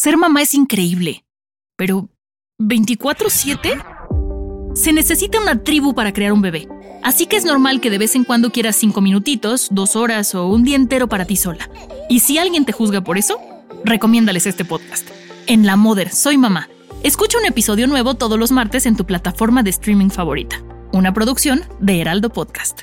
Ser mamá es increíble, pero ¿24-7? Se necesita una tribu para crear un bebé. Así que es normal que de vez en cuando quieras cinco minutitos, dos horas o un día entero para ti sola. Y si alguien te juzga por eso, recomiéndales este podcast. En La Moder, soy mamá. Escucha un episodio nuevo todos los martes en tu plataforma de streaming favorita. Una producción de Heraldo Podcast.